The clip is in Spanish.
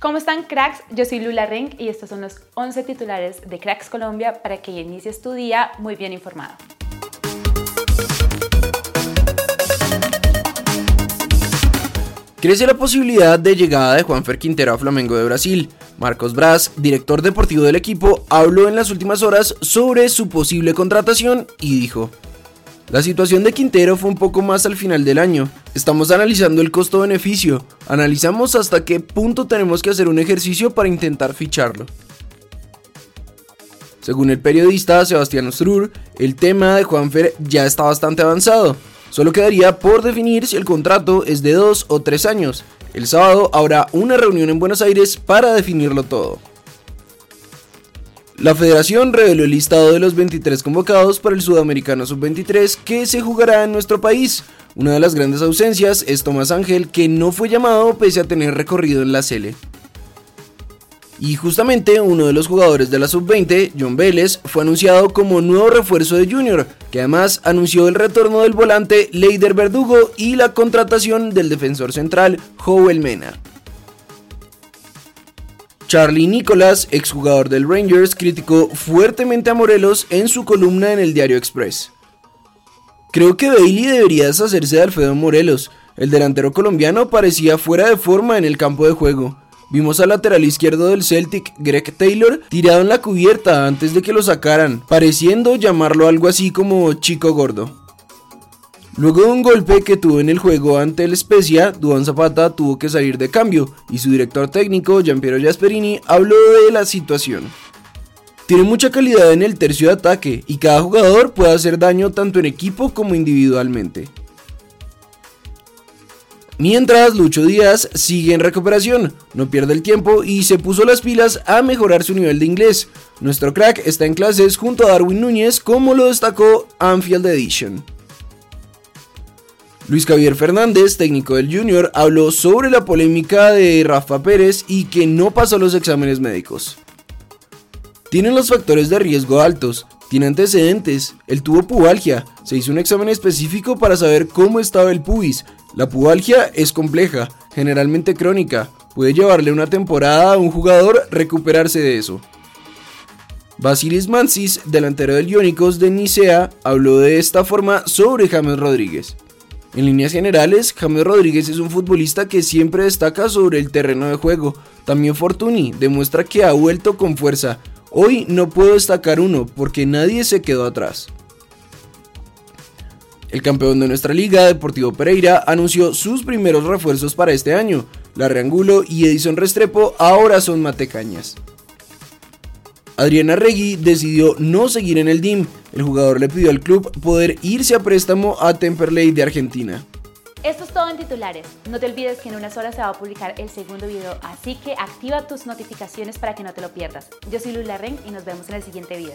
¿Cómo están cracks? Yo soy Lula Ring y estos son los 11 titulares de Cracks Colombia para que inicies tu día muy bien informado. Crece la posibilidad de llegada de Juanfer Quintero a Flamengo de Brasil. Marcos Braz, director deportivo del equipo, habló en las últimas horas sobre su posible contratación y dijo, la situación de Quintero fue un poco más al final del año. Estamos analizando el costo-beneficio. Analizamos hasta qué punto tenemos que hacer un ejercicio para intentar ficharlo. Según el periodista Sebastián Ostrur, el tema de Juanfer ya está bastante avanzado. Solo quedaría por definir si el contrato es de dos o tres años. El sábado habrá una reunión en Buenos Aires para definirlo todo. La federación reveló el listado de los 23 convocados para el Sudamericano Sub-23 que se jugará en nuestro país. Una de las grandes ausencias es Tomás Ángel, que no fue llamado pese a tener recorrido en la Sele. Y justamente uno de los jugadores de la Sub-20, John Vélez, fue anunciado como nuevo refuerzo de Junior, que además anunció el retorno del volante Leider Verdugo y la contratación del defensor central Joel Mena. Charlie Nicholas, exjugador del Rangers, criticó fuertemente a Morelos en su columna en el diario Express. Creo que Bailey debería deshacerse de Alfredo Morelos. El delantero colombiano parecía fuera de forma en el campo de juego. Vimos al lateral izquierdo del Celtic, Greg Taylor, tirado en la cubierta antes de que lo sacaran, pareciendo llamarlo algo así como chico gordo. Luego de un golpe que tuvo en el juego ante el Spezia, Duan Zapata tuvo que salir de cambio y su director técnico, Giampiero Gasperini, habló de la situación. Tiene mucha calidad en el tercio de ataque y cada jugador puede hacer daño tanto en equipo como individualmente. Mientras Lucho Díaz sigue en recuperación, no pierde el tiempo y se puso las pilas a mejorar su nivel de inglés. Nuestro crack está en clases junto a Darwin Núñez como lo destacó Anfield Edition. Luis Javier Fernández, técnico del Junior, habló sobre la polémica de Rafa Pérez y que no pasó los exámenes médicos. Tienen los factores de riesgo altos, tiene antecedentes, él tuvo pubalgia, se hizo un examen específico para saber cómo estaba el pubis. La pubalgia es compleja, generalmente crónica, puede llevarle una temporada a un jugador recuperarse de eso. Basilis Mansis, delantero del Iónicos de Nicea, habló de esta forma sobre James Rodríguez. En líneas generales, James Rodríguez es un futbolista que siempre destaca sobre el terreno de juego. También Fortuny demuestra que ha vuelto con fuerza. Hoy no puedo destacar uno porque nadie se quedó atrás. El campeón de nuestra liga, Deportivo Pereira, anunció sus primeros refuerzos para este año. La Reangulo y Edison Restrepo ahora son matecañas. Adriana Regui decidió no seguir en el DIM. El jugador le pidió al club poder irse a préstamo a Temperley de Argentina. Esto es todo en titulares. No te olvides que en unas horas se va a publicar el segundo video, así que activa tus notificaciones para que no te lo pierdas. Yo soy Lula Ren y nos vemos en el siguiente video.